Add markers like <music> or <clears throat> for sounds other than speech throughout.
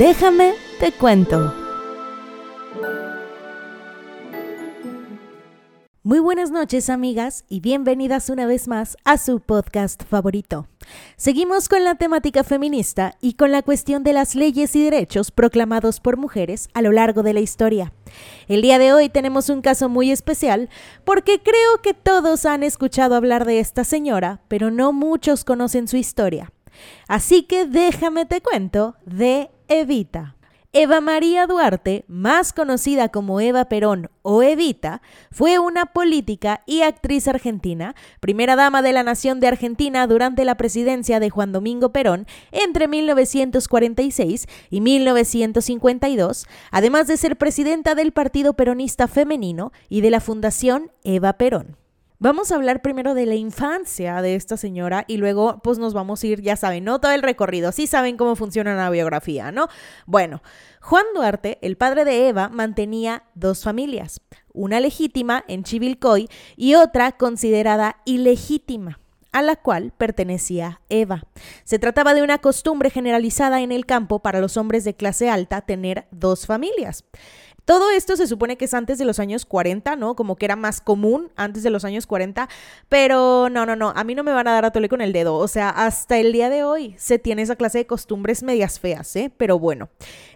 Déjame te cuento. Muy buenas noches amigas y bienvenidas una vez más a su podcast favorito. Seguimos con la temática feminista y con la cuestión de las leyes y derechos proclamados por mujeres a lo largo de la historia. El día de hoy tenemos un caso muy especial porque creo que todos han escuchado hablar de esta señora, pero no muchos conocen su historia. Así que déjame te cuento de Evita. Eva María Duarte, más conocida como Eva Perón o Evita, fue una política y actriz argentina, primera dama de la Nación de Argentina durante la presidencia de Juan Domingo Perón entre 1946 y 1952, además de ser presidenta del Partido Peronista Femenino y de la Fundación Eva Perón. Vamos a hablar primero de la infancia de esta señora y luego pues nos vamos a ir, ya saben, ¿no? Todo el recorrido, sí saben cómo funciona una biografía, ¿no? Bueno, Juan Duarte, el padre de Eva, mantenía dos familias, una legítima en Chivilcoy y otra considerada ilegítima a la cual pertenecía Eva. Se trataba de una costumbre generalizada en el campo para los hombres de clase alta tener dos familias. Todo esto se supone que es antes de los años 40, ¿no? Como que era más común antes de los años 40, pero no, no, no, a mí no me van a dar a tole con el dedo, o sea, hasta el día de hoy se tiene esa clase de costumbres medias feas, ¿eh? Pero bueno,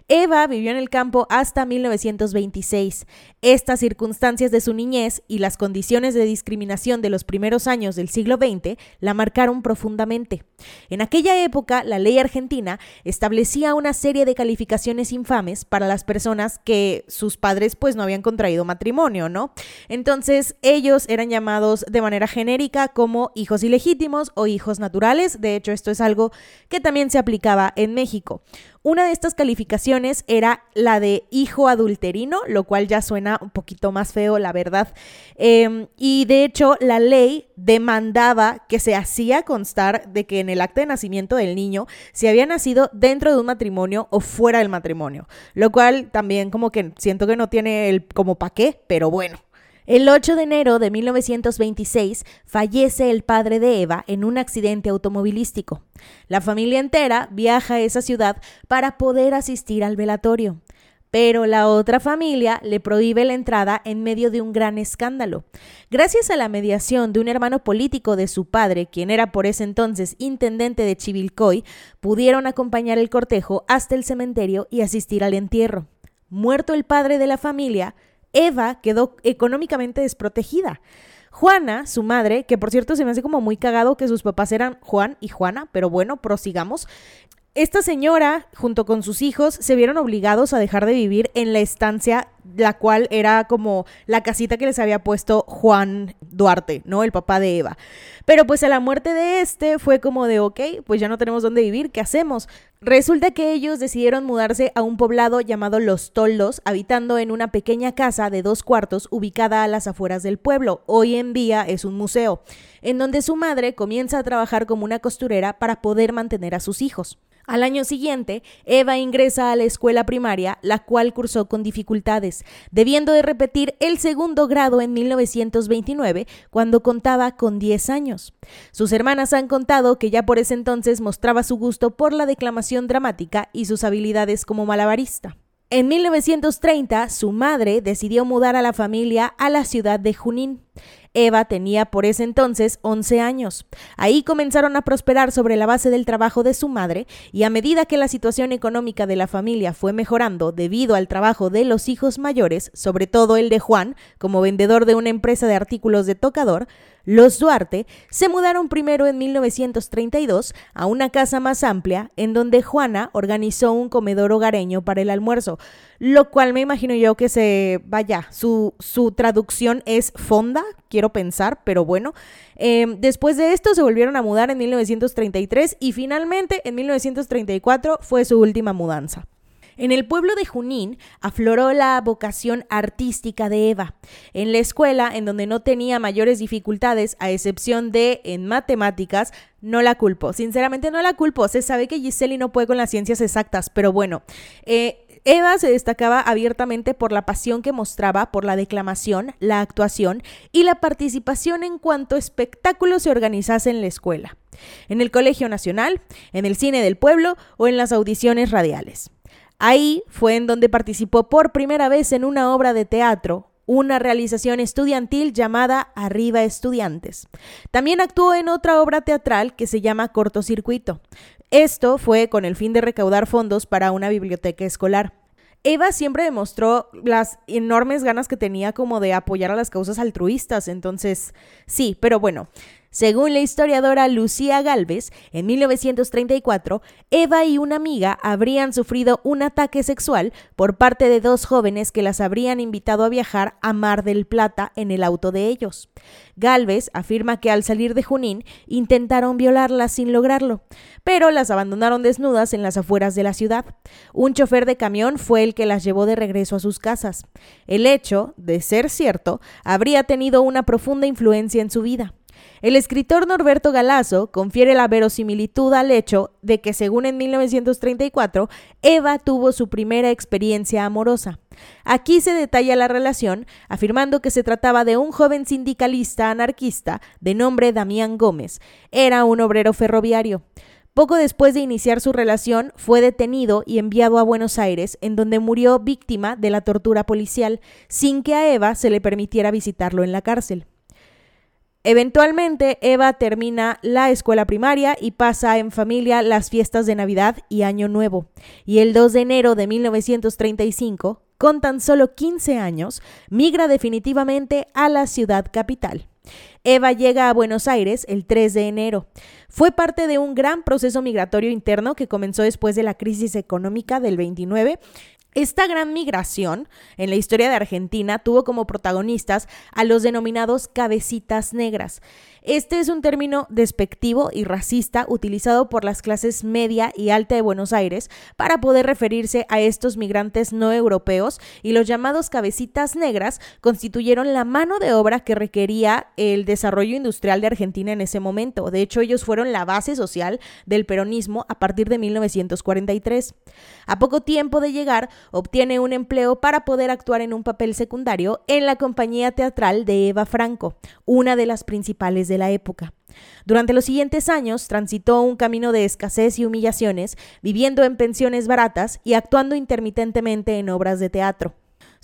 Eva vivió en el campo hasta 1926. Estas circunstancias de su niñez y las condiciones de discriminación de los primeros años del siglo XX la marcaron profundamente. En aquella época, la ley argentina establecía una serie de calificaciones infames para las personas que sus padres pues no habían contraído matrimonio, ¿no? Entonces, ellos eran llamados de manera genérica como hijos ilegítimos o hijos naturales. De hecho, esto es algo que también se aplicaba en México. Una de estas calificaciones era la de hijo adulterino, lo cual ya suena un poquito más feo, la verdad. Em, y de hecho, la ley demandaba que se hacía constar de que en el acta de nacimiento del niño si había nacido dentro de un matrimonio o fuera del matrimonio, lo cual también como que siento que no tiene el como pa' qué, pero bueno. El 8 de enero de 1926 fallece el padre de Eva en un accidente automovilístico. La familia entera viaja a esa ciudad para poder asistir al velatorio. Pero la otra familia le prohíbe la entrada en medio de un gran escándalo. Gracias a la mediación de un hermano político de su padre, quien era por ese entonces intendente de Chivilcoy, pudieron acompañar el cortejo hasta el cementerio y asistir al entierro. Muerto el padre de la familia, Eva quedó económicamente desprotegida. Juana, su madre, que por cierto se me hace como muy cagado que sus papás eran Juan y Juana, pero bueno, prosigamos. Esta señora, junto con sus hijos, se vieron obligados a dejar de vivir en la estancia, la cual era como la casita que les había puesto Juan Duarte, ¿no? El papá de Eva. Pero pues a la muerte de este fue como de, ok, pues ya no tenemos dónde vivir, ¿qué hacemos? Resulta que ellos decidieron mudarse a un poblado llamado Los Toldos, habitando en una pequeña casa de dos cuartos ubicada a las afueras del pueblo. Hoy en día es un museo, en donde su madre comienza a trabajar como una costurera para poder mantener a sus hijos. Al año siguiente, Eva ingresa a la escuela primaria, la cual cursó con dificultades, debiendo de repetir el segundo grado en 1929, cuando contaba con 10 años. Sus hermanas han contado que ya por ese entonces mostraba su gusto por la declamación dramática y sus habilidades como malabarista. En 1930, su madre decidió mudar a la familia a la ciudad de Junín. Eva tenía por ese entonces 11 años. Ahí comenzaron a prosperar sobre la base del trabajo de su madre y a medida que la situación económica de la familia fue mejorando debido al trabajo de los hijos mayores, sobre todo el de Juan, como vendedor de una empresa de artículos de tocador, los Duarte se mudaron primero en 1932 a una casa más amplia en donde Juana organizó un comedor hogareño para el almuerzo, lo cual me imagino yo que se, vaya, su, su traducción es fonda, quiero pensar, pero bueno. Em, después de esto se volvieron a mudar en 1933 y finalmente en 1934 fue su última mudanza. En el pueblo de Junín afloró la vocación artística de Eva. En la escuela, en donde no tenía mayores dificultades, a excepción de en matemáticas, no la culpo. Sinceramente no la culpo. Se sabe que Giseli no puede con las ciencias exactas, pero bueno. Eh, Eva se destacaba abiertamente por la pasión que mostraba por la declamación, la actuación y la participación en cuanto espectáculo se organizase en la escuela, en el Colegio Nacional, en el cine del pueblo o en las audiciones radiales. Ahí fue en donde participó por primera vez en una obra de teatro, una realización estudiantil llamada Arriba Estudiantes. También actuó en otra obra teatral que se llama Cortocircuito. Esto fue con el fin de recaudar fondos para una biblioteca escolar. Eva siempre demostró las enormes ganas que tenía como de apoyar a las causas altruistas, entonces sí, pero bueno, según la historiadora Lucía Galvez, en 1934, Eva y una amiga habrían sufrido un ataque sexual por parte de dos jóvenes que las habrían invitado a viajar a Mar del Plata en el auto de ellos. Galvez afirma que al salir de Junín intentaron violarlas sin lograrlo, pero las abandonaron desnudas en las afueras de la ciudad. Un chofer de camión fue el que las llevó de regreso a sus casas. El hecho, de ser cierto, habría tenido una profunda influencia en su vida. El escritor Norberto Galazo confiere la verosimilitud al hecho de que, según en 1934, Eva tuvo su primera experiencia amorosa. Aquí se detalla la relación, afirmando que se trataba de un joven sindicalista anarquista de nombre Damián Gómez. Era un obrero ferroviario. Poco después de iniciar su relación, fue detenido y enviado a Buenos Aires, en donde murió víctima de la tortura policial, sin que a Eva se le permitiera visitarlo en la cárcel. Eventualmente, Eva termina la escuela primaria y pasa en familia las fiestas de Navidad y Año Nuevo. Y el 2 de enero de 1935, con tan solo 15 años, migra definitivamente a la ciudad capital. Eva llega a Buenos Aires el 3 de enero. Fue parte de un gran proceso migratorio interno que comenzó después de la crisis económica del 29 esta gran migración en la historia de Argentina tuvo como protagonistas a los denominados cabecitas negras. Este es un término despectivo y racista utilizado por las clases media y alta de Buenos Aires para poder referirse a estos migrantes no europeos y los llamados cabecitas negras constituyeron la mano de obra que requería el desarrollo industrial de Argentina en ese momento. De hecho, ellos fueron la base social del peronismo a partir de 1943. A poco tiempo de llegar, obtiene un empleo para poder actuar en un papel secundario en la compañía teatral de Eva Franco, una de las principales de la época. Durante los siguientes años transitó un camino de escasez y humillaciones, viviendo en pensiones baratas y actuando intermitentemente en obras de teatro.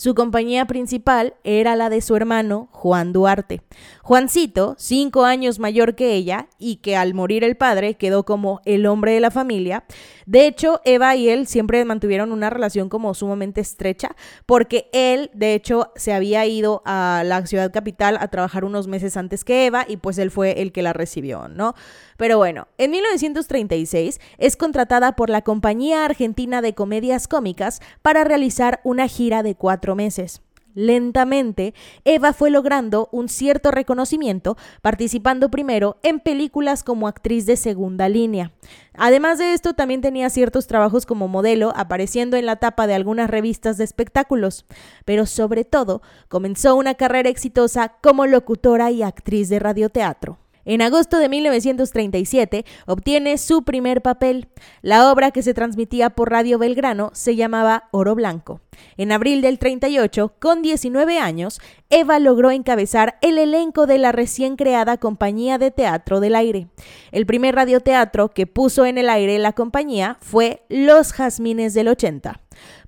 Su compañía principal era la de su hermano Juan Duarte. Juancito, cinco años mayor que ella y que al morir el padre quedó como el hombre de la familia. De hecho, Eva y él siempre mantuvieron una relación como sumamente estrecha porque él, de hecho, se había ido a la ciudad capital a trabajar unos meses antes que Eva y pues él fue el que la recibió, ¿no? Pero bueno, en 1936 es contratada por la Compañía Argentina de Comedias Cómicas para realizar una gira de cuatro meses. Lentamente, Eva fue logrando un cierto reconocimiento, participando primero en películas como actriz de segunda línea. Además de esto, también tenía ciertos trabajos como modelo, apareciendo en la tapa de algunas revistas de espectáculos, pero sobre todo comenzó una carrera exitosa como locutora y actriz de radioteatro. En agosto de 1937 obtiene su primer papel. La obra que se transmitía por Radio Belgrano se llamaba Oro Blanco. En abril del 38, con 19 años, Eva logró encabezar el elenco de la recién creada Compañía de Teatro del Aire. El primer radioteatro que puso en el aire la compañía fue Los Jazmines del 80.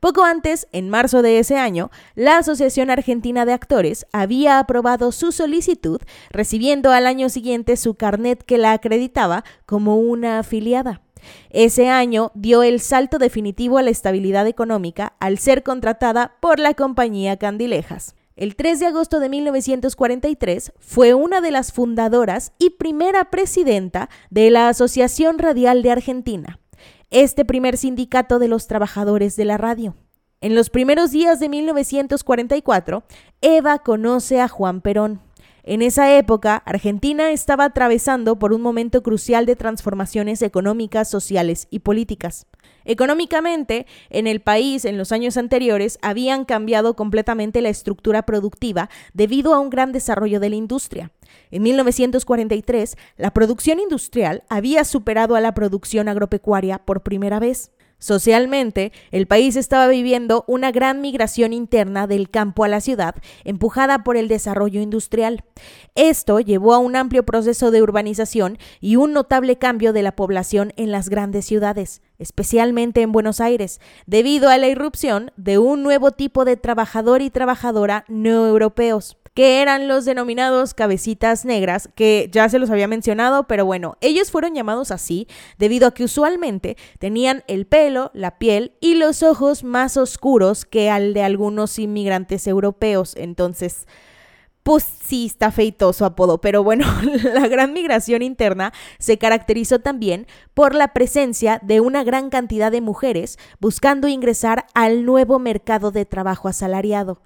Poco antes, en marzo de ese año, la Asociación Argentina de Actores había aprobado su solicitud, recibiendo al año siguiente su carnet que la acreditaba como una afiliada. Ese año dio el salto definitivo a la estabilidad económica al ser contratada por la compañía Candilejas. El 3 de agosto de 1943 fue una de las fundadoras y primera presidenta de la Asociación Radial de Argentina, este primer sindicato de los trabajadores de la radio. En los primeros días de 1944, Eva conoce a Juan Perón. En esa época, Argentina estaba atravesando por un momento crucial de transformaciones económicas, sociales y políticas. Económicamente, en el país en los años anteriores habían cambiado completamente la estructura productiva debido a un gran desarrollo de la industria. En 1943, la producción industrial había superado a la producción agropecuaria por primera vez. Socialmente, el país estaba viviendo una gran migración interna del campo a la ciudad, empujada por el desarrollo industrial. Esto llevó a un amplio proceso de urbanización y un notable cambio de la población en las grandes ciudades, especialmente en Buenos Aires, debido a la irrupción de un nuevo tipo de trabajador y trabajadora no europeos que eran los denominados cabecitas negras, que ya se los había mencionado, pero bueno, ellos fueron llamados así debido a que usualmente tenían el pelo, la piel y los ojos más oscuros que al de algunos inmigrantes europeos. Entonces, pues sí está feitoso apodo, pero bueno, <laughs> la gran migración interna se caracterizó también por la presencia de una gran cantidad de mujeres buscando ingresar al nuevo mercado de trabajo asalariado.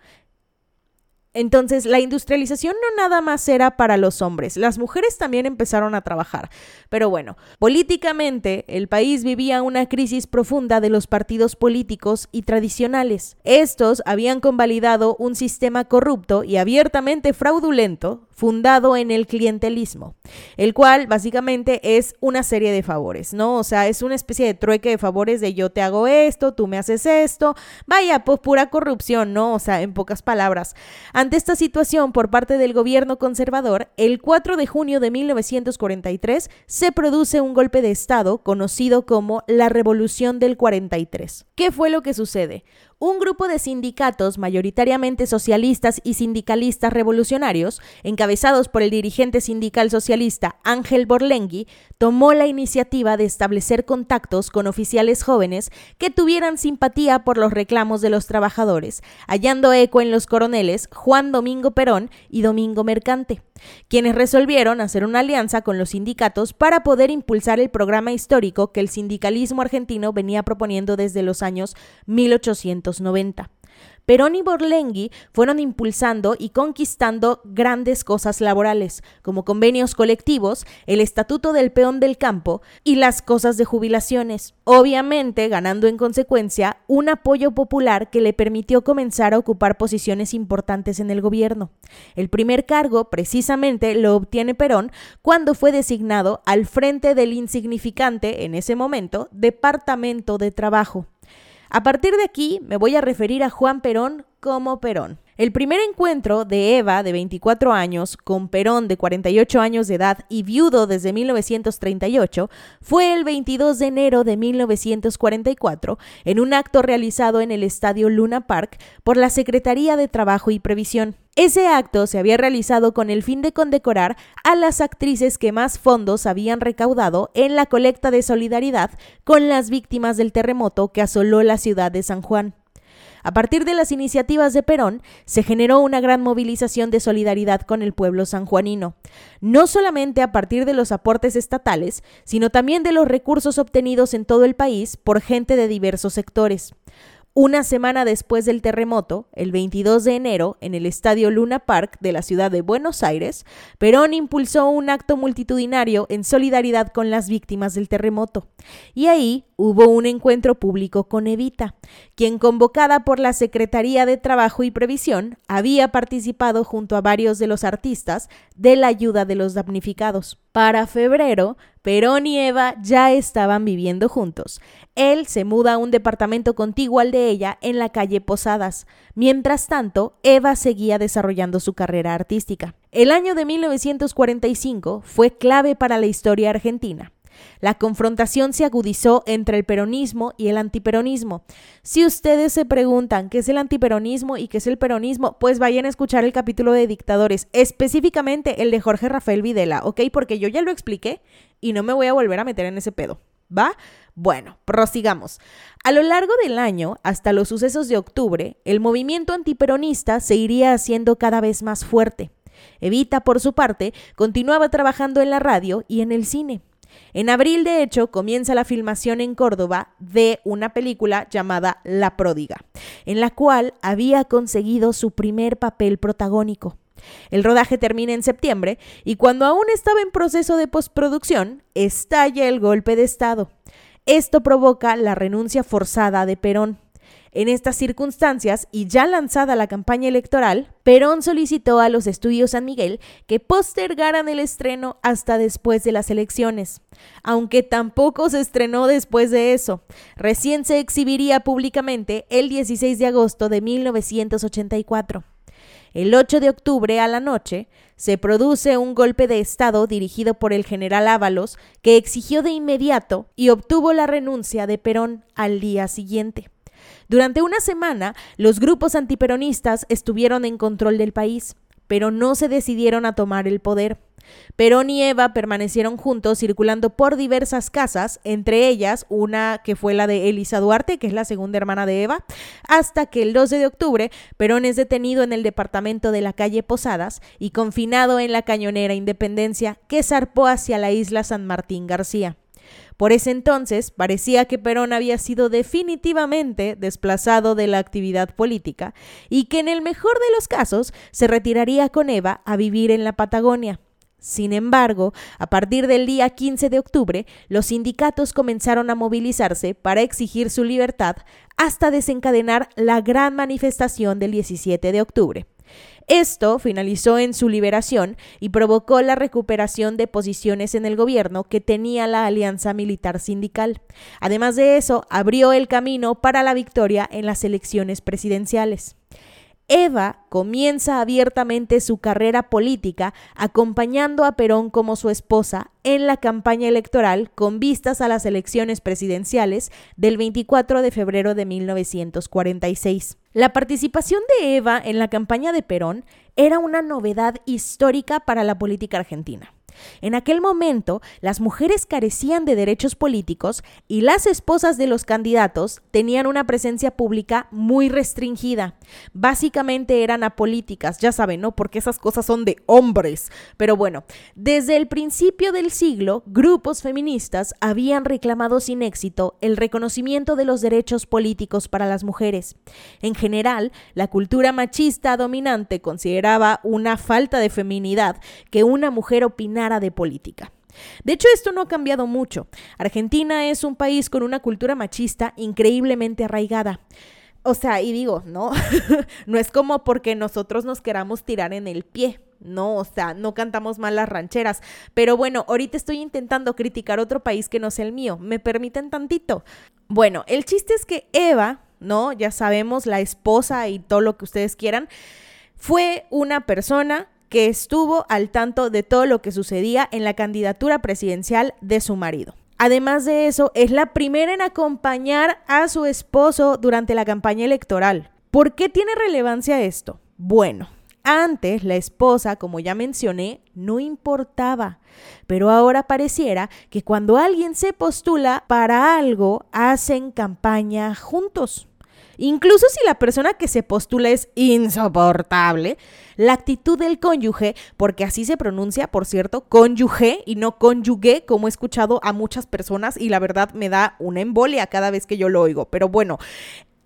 Entonces, la industrialización no nada más era para los hombres, las mujeres también empezaron a trabajar. Pero bueno, políticamente el país vivía una crisis profunda de los partidos políticos y tradicionales. Estos habían convalidado un sistema corrupto y abiertamente fraudulento fundado en el clientelismo, el cual básicamente es una serie de favores, ¿no? O sea, es una especie de trueque de favores de yo te hago esto, tú me haces esto, vaya, pues pura corrupción, ¿no? O sea, en pocas palabras. Ante esta situación por parte del gobierno conservador, el 4 de junio de 1943 se produce un golpe de Estado conocido como la Revolución del 43. ¿Qué fue lo que sucede? Un grupo de sindicatos mayoritariamente socialistas y sindicalistas revolucionarios, encabezados por el dirigente sindical socialista Ángel Borlengui, tomó la iniciativa de establecer contactos con oficiales jóvenes que tuvieran simpatía por los reclamos de los trabajadores, hallando eco en los coroneles Juan Domingo Perón y Domingo Mercante quienes resolvieron hacer una alianza con los sindicatos para poder impulsar el programa histórico que el sindicalismo argentino venía proponiendo desde los años 1890. Perón y Borlengui fueron impulsando y conquistando grandes cosas laborales, como convenios colectivos, el Estatuto del Peón del Campo y las cosas de jubilaciones, obviamente ganando en consecuencia un apoyo popular que le permitió comenzar a ocupar posiciones importantes en el gobierno. El primer cargo, precisamente, lo obtiene Perón cuando fue designado al frente del insignificante, en ese momento, Departamento de Trabajo. A partir de aquí me voy a referir a Juan Perón como Perón. El primer encuentro de Eva, de 24 años, con Perón, de 48 años de edad y viudo desde 1938, fue el 22 de enero de 1944, en un acto realizado en el Estadio Luna Park por la Secretaría de Trabajo y Previsión. Ese acto se había realizado con el fin de condecorar a las actrices que más fondos habían recaudado en la colecta de solidaridad con las víctimas del terremoto que asoló la ciudad de San Juan. A partir de las iniciativas de Perón, se generó una gran movilización de solidaridad con el pueblo sanjuanino, no solamente a partir de los aportes estatales, sino también de los recursos obtenidos en todo el país por gente de diversos sectores. Una semana después del terremoto, el 22 de enero, en el Estadio Luna Park de la ciudad de Buenos Aires, Perón impulsó un acto multitudinario en solidaridad con las víctimas del terremoto. Y ahí hubo un encuentro público con Evita, quien convocada por la Secretaría de Trabajo y Previsión había participado junto a varios de los artistas de la ayuda de los damnificados. Para febrero, Perón y Eva ya estaban viviendo juntos. Él se muda a un departamento contiguo al de ella en la calle Posadas. Mientras tanto, Eva seguía desarrollando su carrera artística. El año de 1945 fue clave para la historia argentina. La confrontación se agudizó entre el peronismo y el antiperonismo. Si ustedes se preguntan qué es el antiperonismo y qué es el peronismo, pues vayan a escuchar el capítulo de dictadores, específicamente el de Jorge Rafael Videla, ¿ok? Porque yo ya lo expliqué y no me voy a volver a meter en ese pedo. ¿Va? Bueno, prosigamos. A lo largo del año, hasta los sucesos de octubre, el movimiento antiperonista se iría haciendo cada vez más fuerte. Evita, por su parte, continuaba trabajando en la radio y en el cine. En abril, de hecho, comienza la filmación en Córdoba de una película llamada La Pródiga, en la cual había conseguido su primer papel protagónico. El rodaje termina en septiembre y cuando aún estaba en proceso de postproducción, estalla el golpe de Estado. Esto provoca la renuncia forzada de Perón. En estas circunstancias, y ya lanzada la campaña electoral, Perón solicitó a los estudios San Miguel que postergaran el estreno hasta después de las elecciones, aunque tampoco se estrenó después de eso. Recién se exhibiría públicamente el 16 de agosto de 1984. El 8 de octubre a la noche se produce un golpe de Estado dirigido por el general Ábalos que exigió de inmediato y obtuvo la renuncia de Perón al día siguiente. Durante una semana, los grupos antiperonistas estuvieron en control del país, pero no se decidieron a tomar el poder. Perón y Eva permanecieron juntos circulando por diversas casas, entre ellas una que fue la de Elisa Duarte, que es la segunda hermana de Eva, hasta que el 12 de octubre Perón es detenido en el departamento de la calle Posadas y confinado en la cañonera Independencia que zarpó hacia la isla San Martín García. Por ese entonces parecía que Perón había sido definitivamente desplazado de la actividad política y que en el mejor de los casos se retiraría con Eva a vivir en la Patagonia. Sin embargo, a partir del día 15 de octubre, los sindicatos comenzaron a movilizarse para exigir su libertad hasta desencadenar la gran manifestación del 17 de octubre. Esto finalizó en su liberación y provocó la recuperación de posiciones en el gobierno que tenía la alianza militar sindical. Además de eso, abrió el camino para la victoria en las elecciones presidenciales. Eva comienza abiertamente su carrera política acompañando a Perón como su esposa en la campaña electoral con vistas a las elecciones presidenciales del 24 de febrero de 1946. La participación de Eva en la campaña de Perón era una novedad histórica para la política argentina. En aquel momento, las mujeres carecían de derechos políticos y las esposas de los candidatos tenían una presencia pública muy restringida. Básicamente eran apolíticas, ya saben, ¿no? Porque esas cosas son de hombres. Pero bueno, desde el principio del siglo, grupos feministas habían reclamado sin éxito el reconocimiento de los derechos políticos para las mujeres. En general, la cultura machista dominante consideraba una falta de feminidad que una mujer opinara de política. De hecho, esto no ha cambiado mucho. Argentina es un país con una cultura machista increíblemente arraigada. O sea, y digo, no, <laughs> no es como porque nosotros nos queramos tirar en el pie. No, o sea, no cantamos mal las rancheras. Pero bueno, ahorita estoy intentando criticar otro país que no sea el mío. ¿Me permiten tantito? Bueno, el chiste es que Eva, ¿no? Ya sabemos, la esposa y todo lo que ustedes quieran, fue una persona que estuvo al tanto de todo lo que sucedía en la candidatura presidencial de su marido. Además de eso, es la primera en acompañar a su esposo durante la campaña electoral. ¿Por qué tiene relevancia esto? Bueno, antes la esposa, como ya mencioné, no importaba, pero ahora pareciera que cuando alguien se postula para algo, hacen campaña juntos. Incluso si la persona que se postula es insoportable, la actitud del cónyuge, porque así se pronuncia, por cierto, cónyuge y no cónyuge, como he escuchado a muchas personas y la verdad me da una embolia cada vez que yo lo oigo. Pero bueno,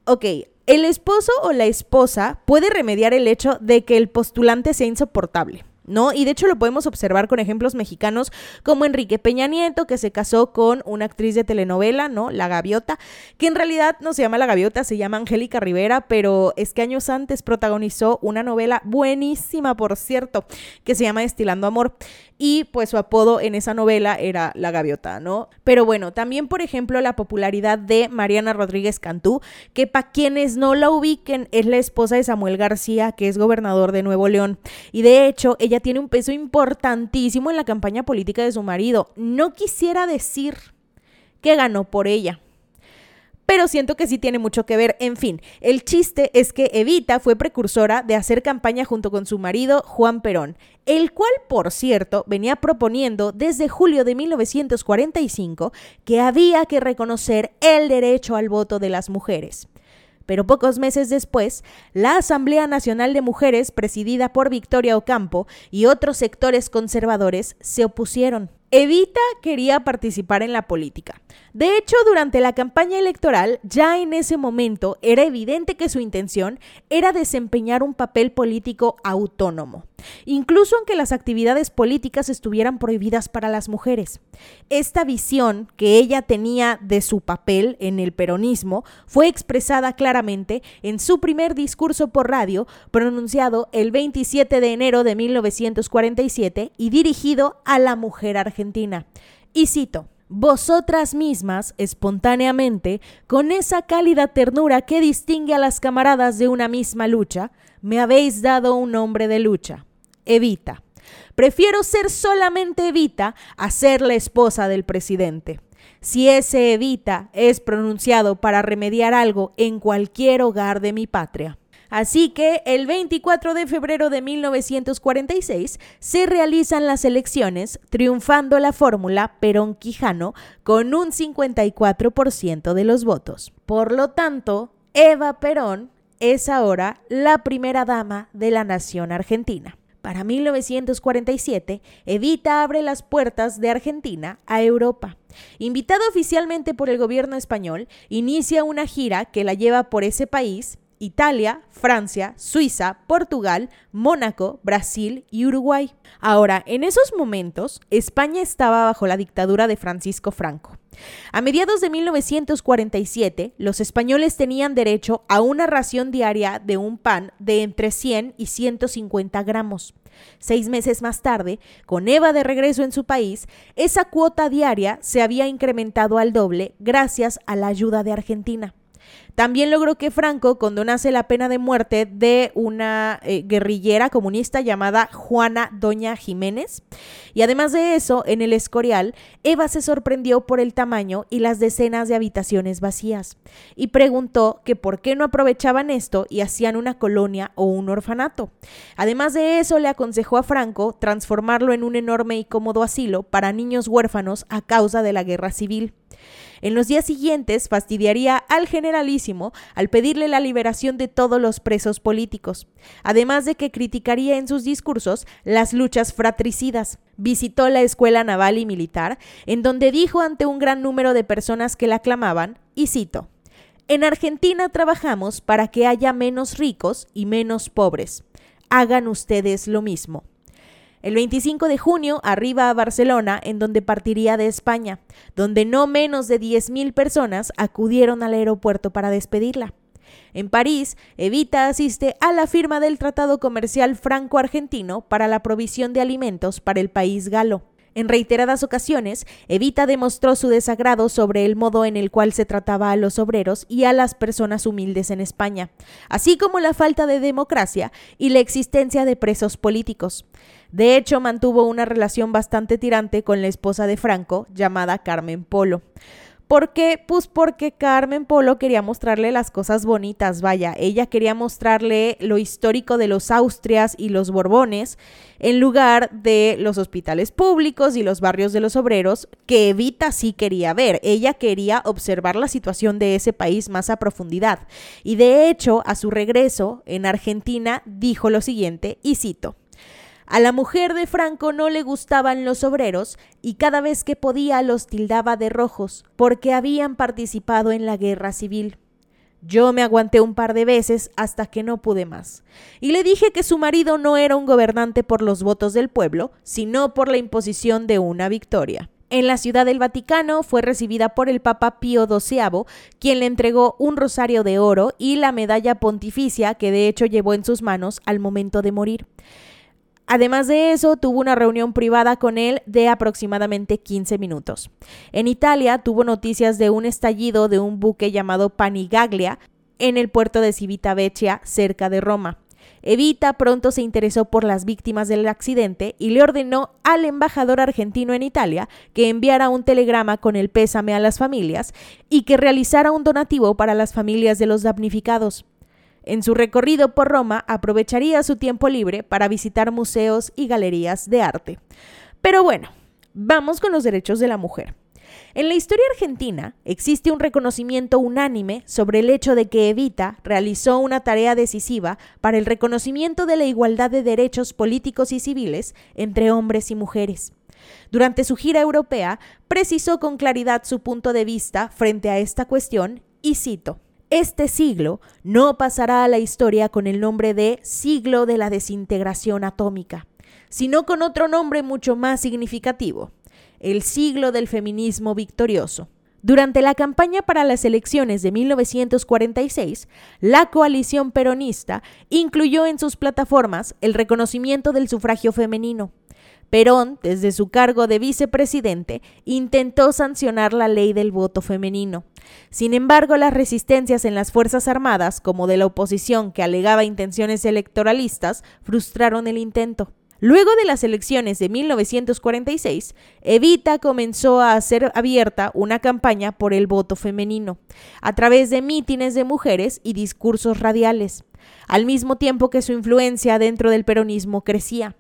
ok, el esposo o la esposa puede remediar el hecho de que el postulante sea insoportable. ¿No? Y de hecho lo podemos observar con ejemplos mexicanos como Enrique Peña Nieto, que se casó con una actriz de telenovela, ¿no? La Gaviota, que en realidad no se llama La Gaviota, se llama Angélica Rivera, pero es que años antes protagonizó una novela buenísima, por cierto, que se llama Destilando Amor y pues su apodo en esa novela era La Gaviota, ¿no? Pero bueno, también por ejemplo la popularidad de Mariana Rodríguez Cantú, que para quienes no la ubiquen es la esposa de Samuel García, que es gobernador de Nuevo León, y de hecho ella tiene un peso importantísimo en la campaña política de su marido. No quisiera decir que ganó por ella pero siento que sí tiene mucho que ver. En fin, el chiste es que Evita fue precursora de hacer campaña junto con su marido Juan Perón, el cual, por cierto, venía proponiendo desde julio de 1945 que había que reconocer el derecho al voto de las mujeres. Pero pocos meses después, la Asamblea Nacional de Mujeres, presidida por Victoria Ocampo y otros sectores conservadores, se opusieron. Evita quería participar en la política, De hecho, durante la campaña electoral, ya en ese momento era evidente que su intención era desempeñar un papel político autónomo, incluso aunque las actividades políticas estuvieran prohibidas para las mujeres. Esta visión que ella tenía de su papel en el peronismo fue expresada claramente en su primer discurso por radio, pronunciado el 27 de enero de 1947 y dirigido a la mujer argentina. Y cito, vosotras mismas, espontáneamente, con esa cálida ternura que distingue a las camaradas de una misma lucha, me habéis dado un nombre de lucha. Evita. Prefiero ser solamente Evita a ser la esposa del presidente. Si ese Evita es pronunciado para remediar algo en cualquier hogar de mi patria. Así que el 24 de febrero de 1946 se realizan las elecciones, triunfando la fórmula Perón-Quijano con un 54% de los votos. Por lo tanto, Eva Perón es ahora la primera dama de la nación argentina. Para 1947, Evita abre las puertas de Argentina a Europa. Invitada oficialmente por el gobierno español, inicia una gira que la lleva por ese país Italia, Francia, Suiza, Portugal, Mónaco, Brasil y Uruguay. Ahora, en esos momentos, España estaba bajo la dictadura de Francisco Franco. A mediados de 1947, los españoles tenían derecho a una ración diaria de un pan de entre 100 y 150 gramos. Seis meses más tarde, con Eva de regreso en su país, esa cuota diaria se había incrementado al doble gracias a la ayuda de Argentina. También logró que Franco condonase la pena de muerte de una eh, guerrillera comunista llamada Juana Doña Jiménez. Y además de eso, en el Escorial, Eva se sorprendió por el tamaño y las decenas de habitaciones vacías y preguntó que por qué no aprovechaban esto y hacían una colonia o un orfanato. Además de eso, le aconsejó a Franco transformarlo en un enorme y cómodo asilo para niños huérfanos a causa de la guerra civil. En los días siguientes fastidiaría al generalísimo al pedirle la liberación de todos los presos políticos, además de que criticaría en sus discursos las luchas fratricidas. Visitó la escuela naval y militar, en donde dijo ante un gran número de personas que la aclamaban, y cito, En Argentina trabajamos para que haya menos ricos y menos pobres. Hagan ustedes lo mismo. El 25 de junio arriba a Barcelona, en donde partiría de España, donde no menos de 10.000 personas acudieron al aeropuerto para despedirla. En París, Evita asiste a la firma del Tratado Comercial Franco-Argentino para la provisión de alimentos para el país galo. En reiteradas ocasiones, Evita demostró su desagrado sobre el modo en el cual se trataba a los obreros y a las personas humildes en España, así como la falta de democracia y la existencia de presos políticos. De hecho, mantuvo una relación bastante tirante con la esposa de Franco, llamada Carmen Polo. ¿Por qué? Pues porque Carmen Polo quería mostrarle las cosas bonitas, vaya, ella quería mostrarle lo histórico de los Austrias y los Borbones en lugar de los hospitales públicos y los barrios de los obreros que Evita sí quería ver. Ella quería observar la situación de ese país más a profundidad. Y de hecho, a su regreso en Argentina dijo lo siguiente, y cito, a la mujer de Franco no le gustaban los obreros y cada vez que podía los tildaba de rojos porque habían participado en la guerra civil. Yo me aguanté un par de veces hasta que no pude más. Y le dije que su marido no era un gobernante por los votos del pueblo, sino por la imposición de una victoria. En la ciudad del Vaticano fue recibida por el Papa Pío XII, quien le entregó un rosario de oro y la medalla pontificia que de hecho llevó en sus manos al momento de morir. Además de eso, tuvo una reunión privada con él de aproximadamente 15 minutos. En Italia tuvo noticias de un estallido de un buque llamado Panigaglia en el puerto de Civitavecchia, cerca de Roma. Evita pronto se interesó por las víctimas del accidente y le ordenó al embajador argentino en Italia que enviara un telegrama con el pésame a las familias y que realizara un donativo para las familias de los damnificados. En su recorrido por Roma aprovecharía su tiempo libre para visitar museos y galerías de arte. Pero bueno, vamos con los derechos de la mujer. En la historia argentina existe un reconocimiento unánime sobre el hecho de que Evita realizó una tarea decisiva para el reconocimiento de la igualdad de derechos políticos y civiles entre hombres y mujeres. Durante su gira europea, precisó con claridad su punto de vista frente a esta cuestión y cito, este siglo no pasará a la historia con el nombre de siglo de la desintegración atómica, sino con otro nombre mucho más significativo, el siglo del feminismo victorioso. Durante la campaña para las elecciones de 1946, la coalición peronista incluyó en sus plataformas el reconocimiento del sufragio femenino. Perón, desde su cargo de vicepresidente, intentó sancionar la ley del voto femenino. Sin embargo, las resistencias en las Fuerzas Armadas, como de la oposición que alegaba intenciones electoralistas, frustraron el intento. Luego de las elecciones de 1946, Evita comenzó a hacer abierta una campaña por el voto femenino, a través de mítines de mujeres y discursos radiales, al mismo tiempo que su influencia dentro del peronismo crecía.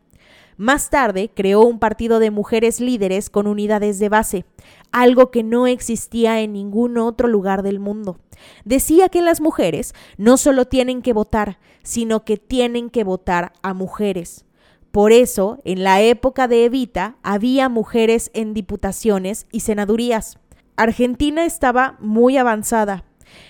Más tarde creó un partido de mujeres líderes con unidades de base, algo que no existía en ningún otro lugar del mundo. Decía que las mujeres no solo tienen que votar, sino que tienen que votar a mujeres. Por eso, en la época de Evita, había mujeres en diputaciones y senadurías. Argentina estaba muy avanzada.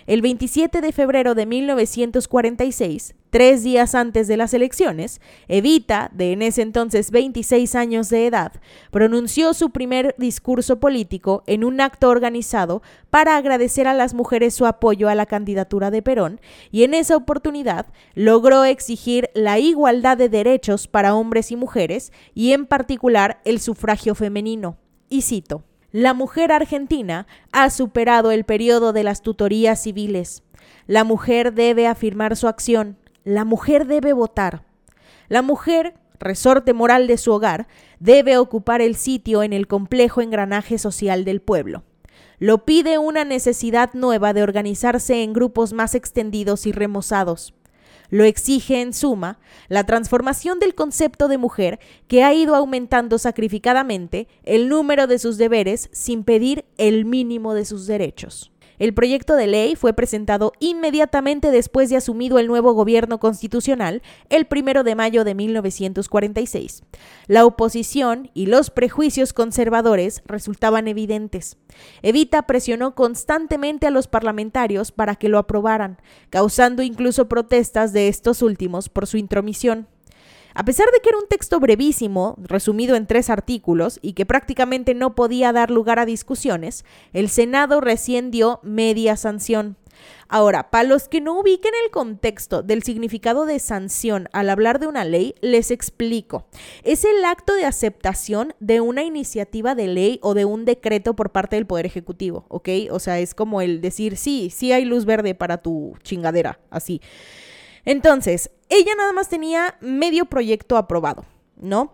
El 27 de febrero de 1946, tres días antes de las elecciones, Evita, de en ese entonces 26 años de edad, pronunció su primer discurso político en un acto organizado para agradecer a las mujeres su apoyo a la candidatura de Perón y en esa oportunidad logró exigir la igualdad de derechos para hombres y mujeres y en particular el sufragio femenino. Y cito, la mujer argentina ha superado el periodo de las tutorías civiles. La mujer debe afirmar su acción. La mujer debe votar. La mujer, resorte moral de su hogar, debe ocupar el sitio en el complejo engranaje social del pueblo. Lo pide una necesidad nueva de organizarse en grupos más extendidos y remozados lo exige en suma la transformación del concepto de mujer que ha ido aumentando sacrificadamente el número de sus deberes sin pedir el mínimo de sus derechos. El proyecto de ley fue presentado inmediatamente después de asumido el nuevo gobierno constitucional el primero de mayo de 1946. La oposición y los prejuicios conservadores resultaban evidentes. Evita presionó constantemente a los parlamentarios para que lo aprobaran, causando incluso protestas de estos últimos por su intromisión. A pesar de que era un texto brevísimo, resumido en tres artículos, y que prácticamente no podía dar lugar a discusiones, el Senado recién dio media sanción. Ahora, para los que no ubiquen el contexto del significado de sanción al hablar de una ley, les explico. Es el acto de aceptación de una iniciativa de ley o de un decreto por parte del Poder Ejecutivo, ¿ok? O sea, es como el decir, sí, sí hay luz verde para tu chingadera, así. Entonces, ella nada más tenía medio proyecto aprobado, ¿no?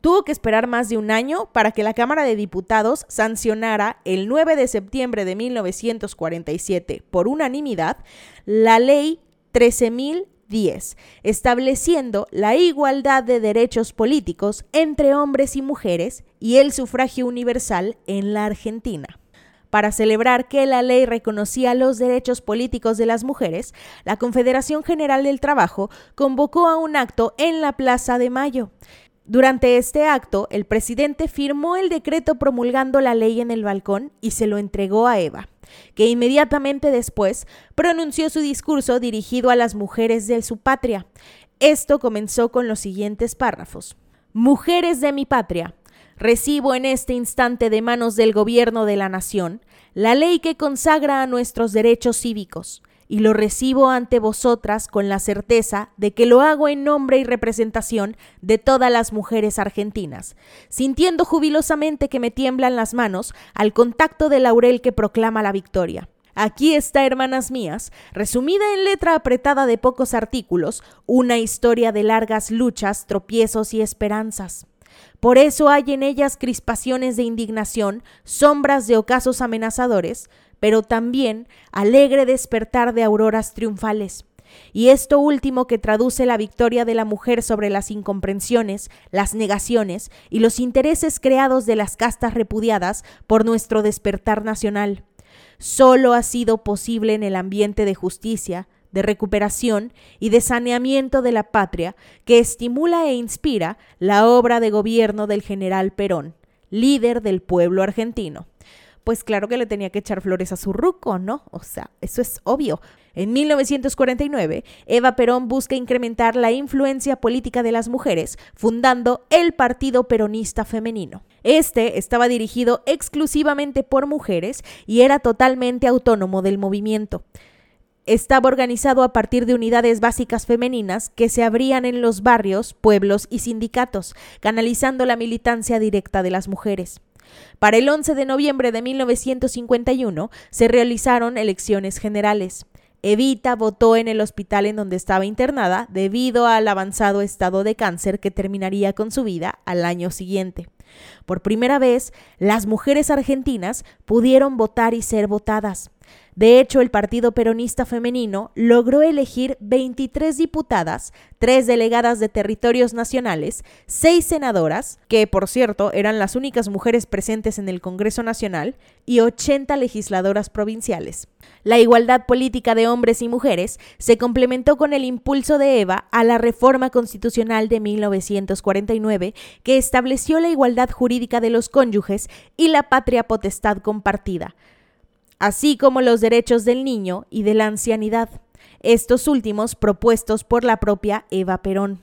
Tuvo que esperar más de un año para que la Cámara de Diputados sancionara el 9 de septiembre de 1947 por unanimidad la ley 13.010, estableciendo la igualdad de derechos políticos entre hombres y mujeres y el sufragio universal en la Argentina. Para celebrar que la ley reconocía los derechos políticos de las mujeres, la Confederación General del Trabajo convocó a un acto en la Plaza de Mayo. Durante este acto, el presidente firmó el decreto promulgando la ley en el balcón y se lo entregó a Eva, que inmediatamente después pronunció su discurso dirigido a las mujeres de su patria. Esto comenzó con los siguientes párrafos. Mujeres de mi patria, Recibo en este instante de manos del gobierno de la nación la ley que consagra a nuestros derechos cívicos, y lo recibo ante vosotras con la certeza de que lo hago en nombre y representación de todas las mujeres argentinas, sintiendo jubilosamente que me tiemblan las manos al contacto del laurel que proclama la victoria. Aquí está, hermanas mías, resumida en letra apretada de pocos artículos, una historia de largas luchas, tropiezos y esperanzas. Por eso hay en ellas crispaciones de indignación, sombras de ocasos amenazadores, pero también alegre despertar de auroras triunfales. Y esto último que traduce la victoria de la mujer sobre las incomprensiones, las negaciones y los intereses creados de las castas repudiadas por nuestro despertar nacional. Solo ha sido posible en el ambiente de justicia, de recuperación y de saneamiento de la patria que estimula e inspira la obra de gobierno del general Perón, líder del pueblo argentino. Pues claro que le tenía que echar flores a su ruco, ¿no? O sea, eso es obvio. En 1949, Eva Perón busca incrementar la influencia política de las mujeres, fundando el Partido Peronista Femenino. Este estaba dirigido exclusivamente por mujeres y era totalmente autónomo del movimiento estaba organizado a partir de unidades básicas femeninas que se abrían en los barrios, pueblos y sindicatos, canalizando la militancia directa de las mujeres. Para el 11 de noviembre de 1951 se realizaron elecciones generales. Evita votó en el hospital en donde estaba internada debido al avanzado estado de cáncer que terminaría con su vida al año siguiente. Por primera vez, las mujeres argentinas pudieron votar y ser votadas. De hecho, el Partido Peronista Femenino logró elegir 23 diputadas, 3 delegadas de territorios nacionales, 6 senadoras, que por cierto eran las únicas mujeres presentes en el Congreso Nacional, y 80 legisladoras provinciales. La igualdad política de hombres y mujeres se complementó con el impulso de Eva a la reforma constitucional de 1949, que estableció la igualdad jurídica de los cónyuges y la patria potestad compartida así como los derechos del niño y de la ancianidad, estos últimos propuestos por la propia Eva Perón.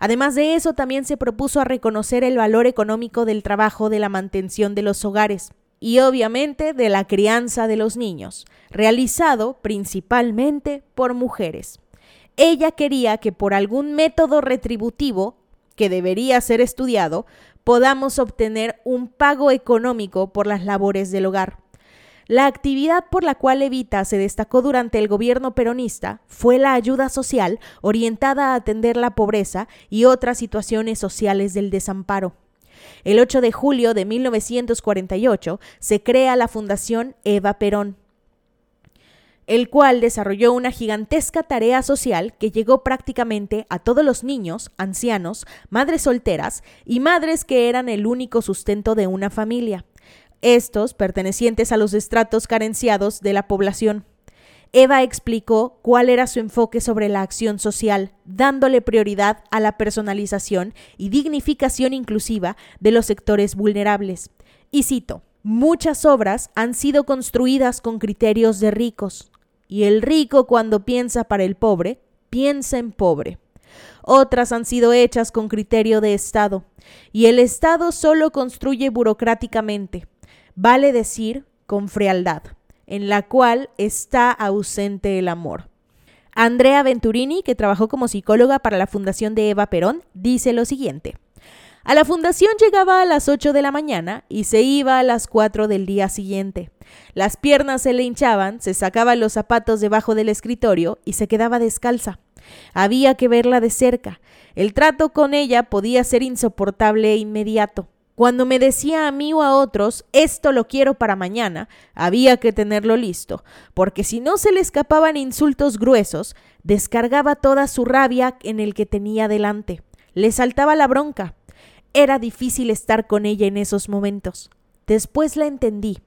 Además de eso, también se propuso reconocer el valor económico del trabajo de la mantención de los hogares y obviamente de la crianza de los niños, realizado principalmente por mujeres. Ella quería que por algún método retributivo, que debería ser estudiado, podamos obtener un pago económico por las labores del hogar. La actividad por la cual Evita se destacó durante el gobierno peronista fue la ayuda social orientada a atender la pobreza y otras situaciones sociales del desamparo. El 8 de julio de 1948 se crea la Fundación Eva Perón, el cual desarrolló una gigantesca tarea social que llegó prácticamente a todos los niños, ancianos, madres solteras y madres que eran el único sustento de una familia estos pertenecientes a los estratos carenciados de la población. Eva explicó cuál era su enfoque sobre la acción social, dándole prioridad a la personalización y dignificación inclusiva de los sectores vulnerables. Y cito, muchas obras han sido construidas con criterios de ricos, y el rico cuando piensa para el pobre, piensa en pobre. Otras han sido hechas con criterio de Estado, y el Estado solo construye burocráticamente, vale decir con frialdad, en la cual está ausente el amor. Andrea Venturini, que trabajó como psicóloga para la Fundación de Eva Perón, dice lo siguiente. A la fundación llegaba a las 8 de la mañana y se iba a las 4 del día siguiente. Las piernas se le hinchaban, se sacaba los zapatos debajo del escritorio y se quedaba descalza. Había que verla de cerca. El trato con ella podía ser insoportable e inmediato. Cuando me decía a mí o a otros, esto lo quiero para mañana, había que tenerlo listo, porque si no se le escapaban insultos gruesos, descargaba toda su rabia en el que tenía delante. Le saltaba la bronca. Era difícil estar con ella en esos momentos. Después la entendí.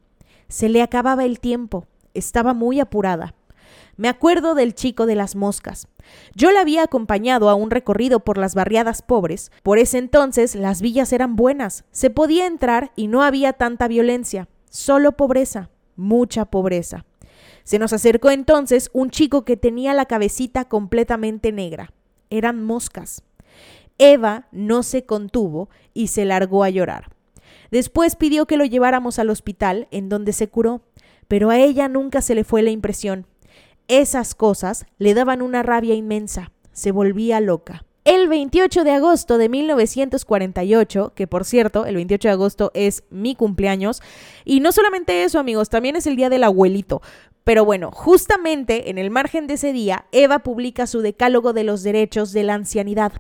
Se le acababa el tiempo. Estaba muy apurada. Me acuerdo del chico de las moscas. Yo la había acompañado a un recorrido por las barriadas pobres. Por ese entonces las villas eran buenas, se podía entrar y no había tanta violencia, solo pobreza, mucha pobreza. Se nos acercó entonces un chico que tenía la cabecita completamente negra. Eran moscas. Eva no se contuvo y se largó a llorar. Después pidió que lo lleváramos al hospital, en donde se curó, pero a ella nunca se le fue la impresión. Esas cosas le daban una rabia inmensa. Se volvía loca. El 28 de agosto de 1948, que por cierto, el 28 de agosto es mi cumpleaños, y no solamente eso amigos, también es el día del abuelito. Pero bueno, justamente en el margen de ese día, Eva publica su Decálogo de los Derechos de la Ancianidad,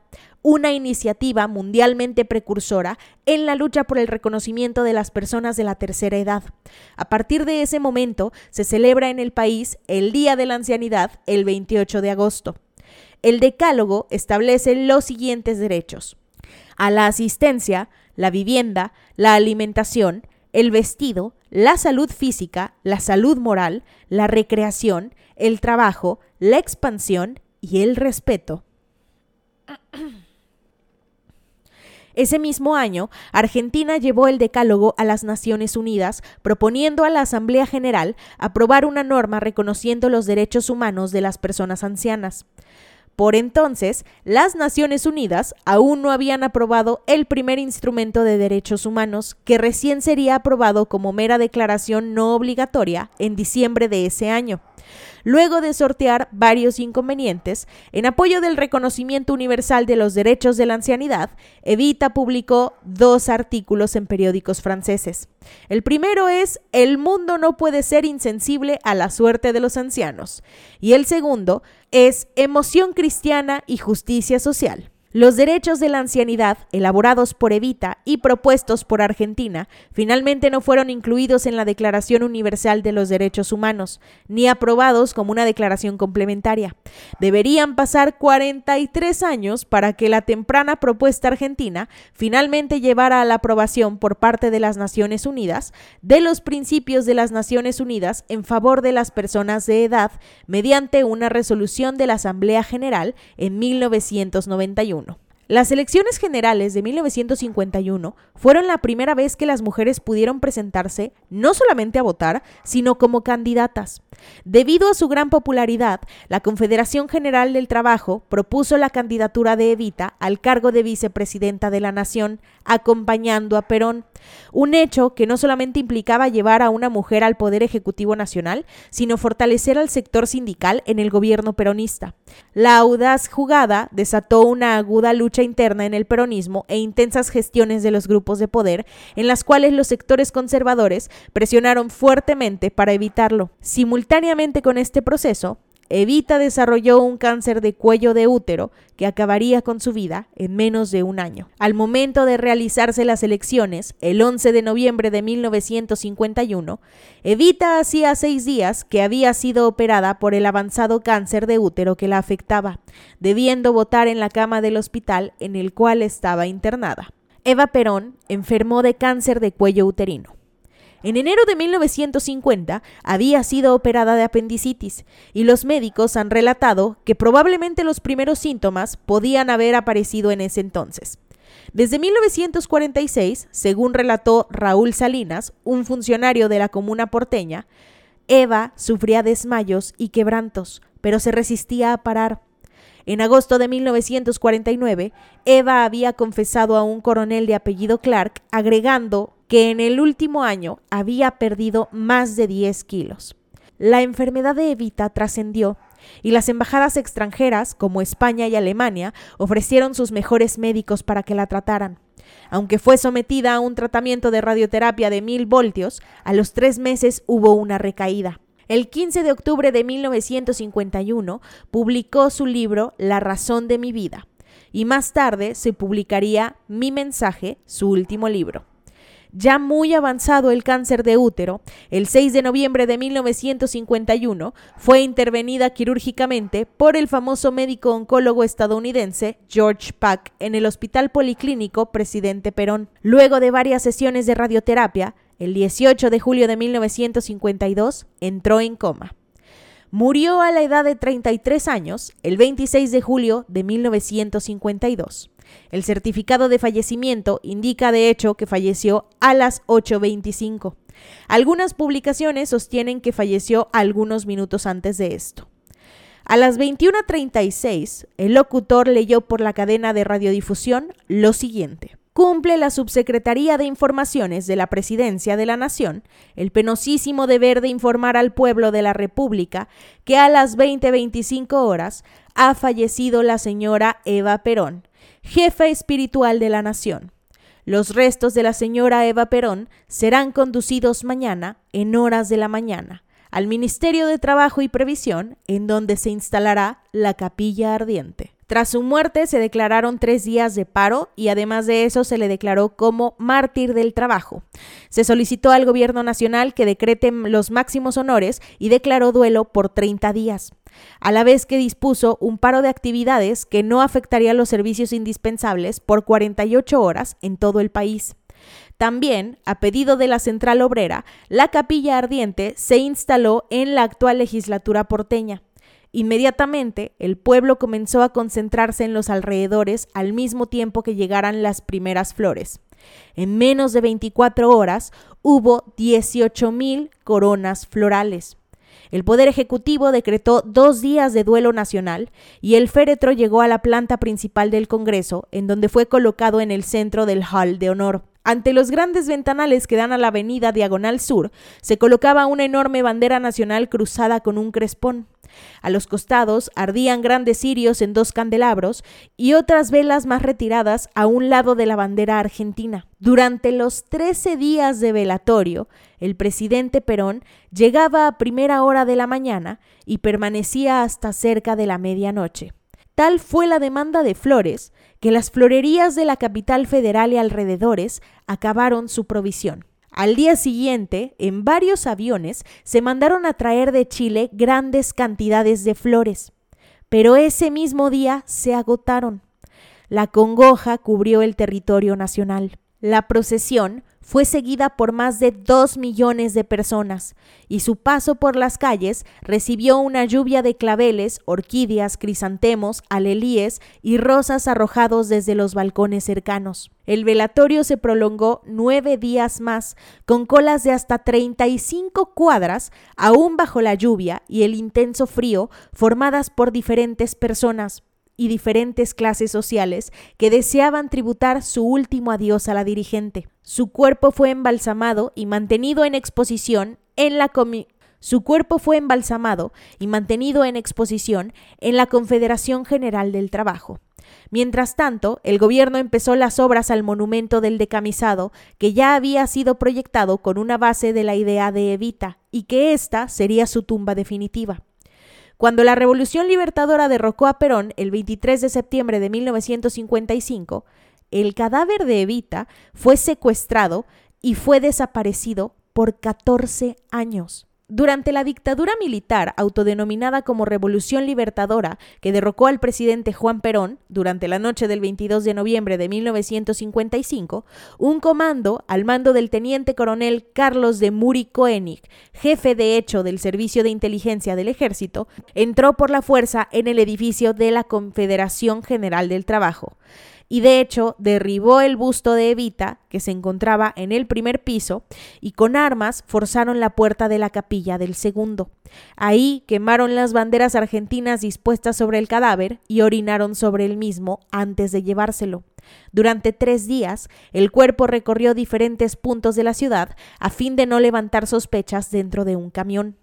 una iniciativa mundialmente precursora en la lucha por el reconocimiento de las personas de la tercera edad. A partir de ese momento se celebra en el país el Día de la Ancianidad el 28 de agosto. El decálogo establece los siguientes derechos. A la asistencia, la vivienda, la alimentación, el vestido, la salud física, la salud moral, la recreación, el trabajo, la expansión y el respeto. <clears throat> Ese mismo año, Argentina llevó el decálogo a las Naciones Unidas, proponiendo a la Asamblea General aprobar una norma reconociendo los derechos humanos de las personas ancianas. Por entonces, las Naciones Unidas aún no habían aprobado el primer instrumento de derechos humanos, que recién sería aprobado como mera declaración no obligatoria en diciembre de ese año. Luego de sortear varios inconvenientes, en apoyo del reconocimiento universal de los derechos de la ancianidad, Evita publicó dos artículos en periódicos franceses. El primero es El mundo no puede ser insensible a la suerte de los ancianos y el segundo es Emoción cristiana y justicia social. Los derechos de la ancianidad, elaborados por Evita y propuestos por Argentina, finalmente no fueron incluidos en la Declaración Universal de los Derechos Humanos, ni aprobados como una declaración complementaria. Deberían pasar 43 años para que la temprana propuesta argentina finalmente llevara a la aprobación por parte de las Naciones Unidas de los principios de las Naciones Unidas en favor de las personas de edad mediante una resolución de la Asamblea General en 1991. Las elecciones generales de 1951 fueron la primera vez que las mujeres pudieron presentarse no solamente a votar, sino como candidatas. Debido a su gran popularidad, la Confederación General del Trabajo propuso la candidatura de Evita al cargo de vicepresidenta de la Nación, acompañando a Perón, un hecho que no solamente implicaba llevar a una mujer al Poder Ejecutivo Nacional, sino fortalecer al sector sindical en el gobierno peronista. La audaz jugada desató una aguda lucha interna en el peronismo e intensas gestiones de los grupos de poder, en las cuales los sectores conservadores presionaron fuertemente para evitarlo. Simultáneamente con este proceso, Evita desarrolló un cáncer de cuello de útero que acabaría con su vida en menos de un año. Al momento de realizarse las elecciones, el 11 de noviembre de 1951, Evita hacía seis días que había sido operada por el avanzado cáncer de útero que la afectaba, debiendo votar en la cama del hospital en el cual estaba internada. Eva Perón enfermó de cáncer de cuello uterino. En enero de 1950 había sido operada de apendicitis y los médicos han relatado que probablemente los primeros síntomas podían haber aparecido en ese entonces. Desde 1946, según relató Raúl Salinas, un funcionario de la comuna porteña, Eva sufría desmayos y quebrantos, pero se resistía a parar. En agosto de 1949, Eva había confesado a un coronel de apellido Clark, agregando que en el último año había perdido más de 10 kilos. La enfermedad de Evita trascendió y las embajadas extranjeras, como España y Alemania, ofrecieron sus mejores médicos para que la trataran. Aunque fue sometida a un tratamiento de radioterapia de mil voltios, a los tres meses hubo una recaída. El 15 de octubre de 1951 publicó su libro La razón de mi vida y más tarde se publicaría Mi mensaje, su último libro. Ya muy avanzado el cáncer de útero, el 6 de noviembre de 1951 fue intervenida quirúrgicamente por el famoso médico oncólogo estadounidense George Pack en el Hospital Policlínico Presidente Perón. Luego de varias sesiones de radioterapia, el 18 de julio de 1952 entró en coma. Murió a la edad de 33 años el 26 de julio de 1952. El certificado de fallecimiento indica de hecho que falleció a las 8.25. Algunas publicaciones sostienen que falleció algunos minutos antes de esto. A las 21.36, el locutor leyó por la cadena de radiodifusión lo siguiente cumple la Subsecretaría de Informaciones de la Presidencia de la Nación el penosísimo deber de informar al pueblo de la República que a las 20:25 horas ha fallecido la señora Eva Perón, jefa espiritual de la Nación. Los restos de la señora Eva Perón serán conducidos mañana, en horas de la mañana, al Ministerio de Trabajo y Previsión, en donde se instalará la capilla ardiente. Tras su muerte se declararon tres días de paro y además de eso se le declaró como mártir del trabajo. Se solicitó al gobierno nacional que decrete los máximos honores y declaró duelo por 30 días, a la vez que dispuso un paro de actividades que no afectaría los servicios indispensables por 48 horas en todo el país. También, a pedido de la Central Obrera, la capilla ardiente se instaló en la actual legislatura porteña. Inmediatamente, el pueblo comenzó a concentrarse en los alrededores al mismo tiempo que llegaran las primeras flores. En menos de 24 horas hubo 18.000 coronas florales. El Poder Ejecutivo decretó dos días de duelo nacional y el féretro llegó a la planta principal del Congreso, en donde fue colocado en el centro del hall de honor. Ante los grandes ventanales que dan a la avenida Diagonal Sur, se colocaba una enorme bandera nacional cruzada con un crespón. A los costados ardían grandes cirios en dos candelabros y otras velas más retiradas a un lado de la bandera argentina. Durante los trece días de velatorio, el presidente Perón llegaba a primera hora de la mañana y permanecía hasta cerca de la medianoche. Tal fue la demanda de flores que las florerías de la capital federal y alrededores acabaron su provisión. Al día siguiente, en varios aviones se mandaron a traer de Chile grandes cantidades de flores, pero ese mismo día se agotaron. La congoja cubrió el territorio nacional. La procesión fue seguida por más de dos millones de personas y su paso por las calles recibió una lluvia de claveles, orquídeas, crisantemos, alelíes y rosas arrojados desde los balcones cercanos. El velatorio se prolongó nueve días más, con colas de hasta 35 cuadras, aún bajo la lluvia y el intenso frío, formadas por diferentes personas, y diferentes clases sociales que deseaban tributar su último adiós a la dirigente. Su cuerpo fue embalsamado y mantenido en exposición en la su cuerpo fue embalsamado y mantenido en exposición en la Confederación General del Trabajo. Mientras tanto, el gobierno empezó las obras al monumento del decamisado, que ya había sido proyectado con una base de la idea de Evita, y que ésta sería su tumba definitiva. Cuando la Revolución Libertadora derrocó a Perón el 23 de septiembre de 1955, el cadáver de Evita fue secuestrado y fue desaparecido por 14 años. Durante la dictadura militar autodenominada como Revolución Libertadora, que derrocó al presidente Juan Perón durante la noche del 22 de noviembre de 1955, un comando al mando del teniente coronel Carlos de Muri Koenig, jefe de hecho del Servicio de Inteligencia del Ejército, entró por la fuerza en el edificio de la Confederación General del Trabajo y de hecho derribó el busto de Evita, que se encontraba en el primer piso, y con armas forzaron la puerta de la capilla del segundo. Ahí quemaron las banderas argentinas dispuestas sobre el cadáver y orinaron sobre el mismo antes de llevárselo. Durante tres días, el cuerpo recorrió diferentes puntos de la ciudad a fin de no levantar sospechas dentro de un camión.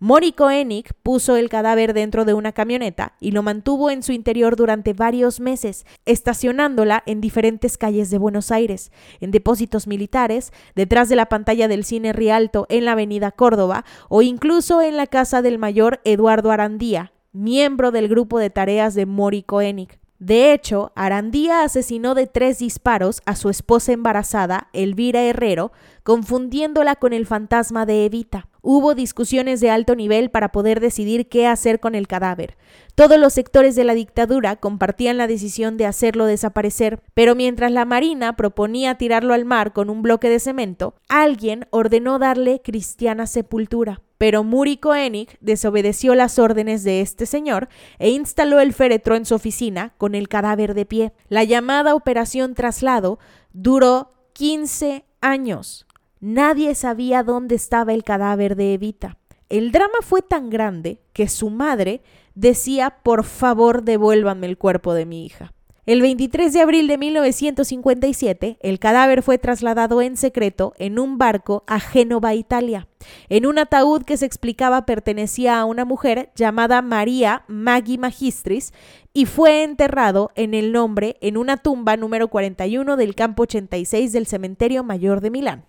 Mori Koenig puso el cadáver dentro de una camioneta y lo mantuvo en su interior durante varios meses, estacionándola en diferentes calles de Buenos Aires, en depósitos militares, detrás de la pantalla del cine Rialto en la avenida Córdoba o incluso en la casa del mayor Eduardo Arandía, miembro del grupo de tareas de Mori Koenig. De hecho, Arandía asesinó de tres disparos a su esposa embarazada, Elvira Herrero, confundiéndola con el fantasma de Evita. Hubo discusiones de alto nivel para poder decidir qué hacer con el cadáver. Todos los sectores de la dictadura compartían la decisión de hacerlo desaparecer, pero mientras la Marina proponía tirarlo al mar con un bloque de cemento, alguien ordenó darle cristiana sepultura. Pero Muri Koenig desobedeció las órdenes de este señor e instaló el féretro en su oficina con el cadáver de pie. La llamada Operación Traslado duró 15 años. Nadie sabía dónde estaba el cadáver de Evita. El drama fue tan grande que su madre decía, por favor, devuélvanme el cuerpo de mi hija. El 23 de abril de 1957, el cadáver fue trasladado en secreto en un barco a Génova, Italia, en un ataúd que se explicaba pertenecía a una mujer llamada María Maggi Magistris y fue enterrado en el nombre en una tumba número 41 del campo 86 del Cementerio Mayor de Milán.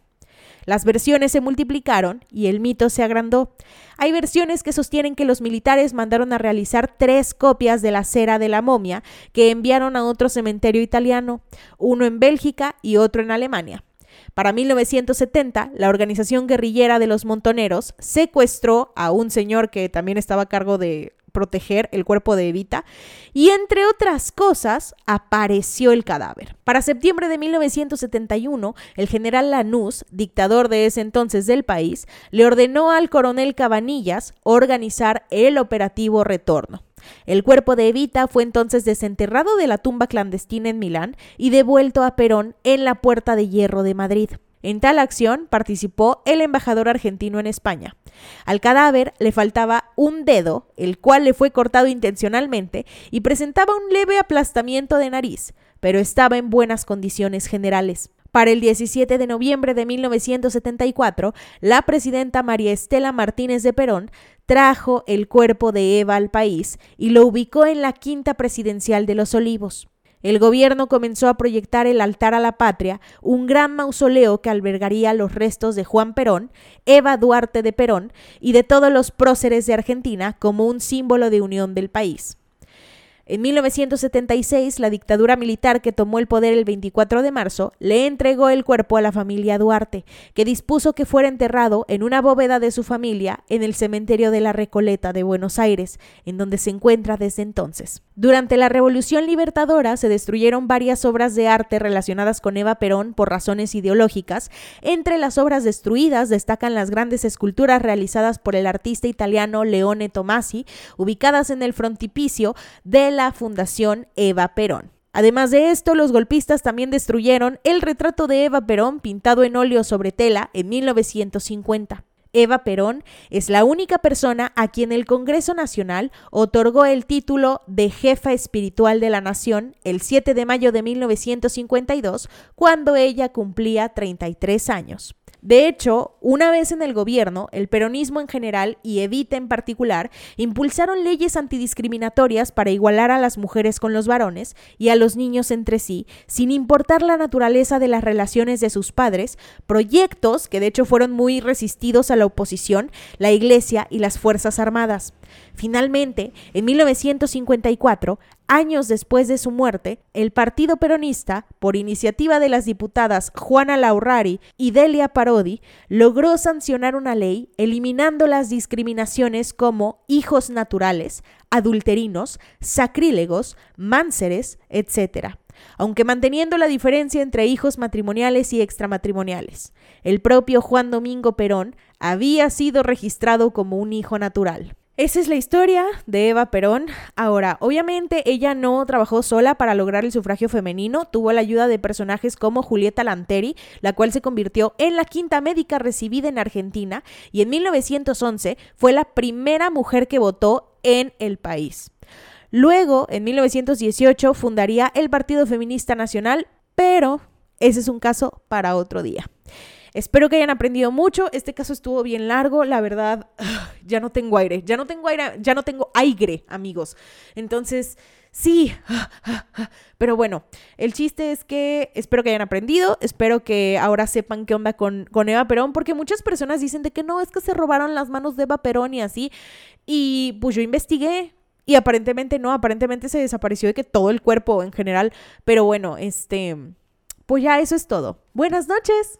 Las versiones se multiplicaron y el mito se agrandó. Hay versiones que sostienen que los militares mandaron a realizar tres copias de la cera de la momia que enviaron a otro cementerio italiano, uno en Bélgica y otro en Alemania. Para 1970, la organización guerrillera de los montoneros secuestró a un señor que también estaba a cargo de proteger el cuerpo de Evita y entre otras cosas apareció el cadáver. Para septiembre de 1971, el general Lanús, dictador de ese entonces del país, le ordenó al coronel Cabanillas organizar el operativo Retorno. El cuerpo de Evita fue entonces desenterrado de la tumba clandestina en Milán y devuelto a Perón en la Puerta de Hierro de Madrid. En tal acción participó el embajador argentino en España. Al cadáver le faltaba un dedo, el cual le fue cortado intencionalmente y presentaba un leve aplastamiento de nariz, pero estaba en buenas condiciones generales. Para el 17 de noviembre de 1974, la presidenta María Estela Martínez de Perón trajo el cuerpo de Eva al país y lo ubicó en la quinta presidencial de los Olivos. El gobierno comenzó a proyectar el altar a la patria, un gran mausoleo que albergaría los restos de Juan Perón, Eva Duarte de Perón y de todos los próceres de Argentina como un símbolo de unión del país. En 1976, la dictadura militar que tomó el poder el 24 de marzo le entregó el cuerpo a la familia Duarte, que dispuso que fuera enterrado en una bóveda de su familia en el cementerio de la Recoleta de Buenos Aires, en donde se encuentra desde entonces. Durante la Revolución Libertadora se destruyeron varias obras de arte relacionadas con Eva Perón por razones ideológicas. Entre las obras destruidas destacan las grandes esculturas realizadas por el artista italiano Leone Tomasi, ubicadas en el frontipicio de Fundación Eva Perón. Además de esto, los golpistas también destruyeron el retrato de Eva Perón pintado en óleo sobre tela en 1950. Eva Perón es la única persona a quien el Congreso Nacional otorgó el título de jefa espiritual de la nación el 7 de mayo de 1952, cuando ella cumplía 33 años. De hecho, una vez en el gobierno, el peronismo en general y Evita en particular impulsaron leyes antidiscriminatorias para igualar a las mujeres con los varones y a los niños entre sí, sin importar la naturaleza de las relaciones de sus padres, proyectos que de hecho fueron muy resistidos a la oposición, la Iglesia y las Fuerzas Armadas. Finalmente, en 1954, años después de su muerte, el Partido Peronista, por iniciativa de las diputadas Juana Laurrari y Delia Parodi, logró sancionar una ley eliminando las discriminaciones como hijos naturales, adulterinos, sacrílegos, mánceres, etc aunque manteniendo la diferencia entre hijos matrimoniales y extramatrimoniales. El propio Juan Domingo Perón había sido registrado como un hijo natural. Esa es la historia de Eva Perón. Ahora, obviamente ella no trabajó sola para lograr el sufragio femenino, tuvo la ayuda de personajes como Julieta Lanteri, la cual se convirtió en la quinta médica recibida en Argentina y en 1911 fue la primera mujer que votó en el país. Luego, en 1918, fundaría el Partido Feminista Nacional, pero ese es un caso para otro día. Espero que hayan aprendido mucho. Este caso estuvo bien largo. La verdad, <sighs> ya no tengo aire. Ya no tengo aire, ya no tengo aire, amigos. Entonces, sí. <sighs> Pero bueno, el chiste es que espero que hayan aprendido. Espero que ahora sepan qué onda con, con Eva Perón. Porque muchas personas dicen de que no, es que se robaron las manos de Eva Perón y así. Y pues yo investigué. Y aparentemente no, aparentemente se desapareció de que todo el cuerpo en general. Pero bueno, este. Pues ya eso es todo. Buenas noches.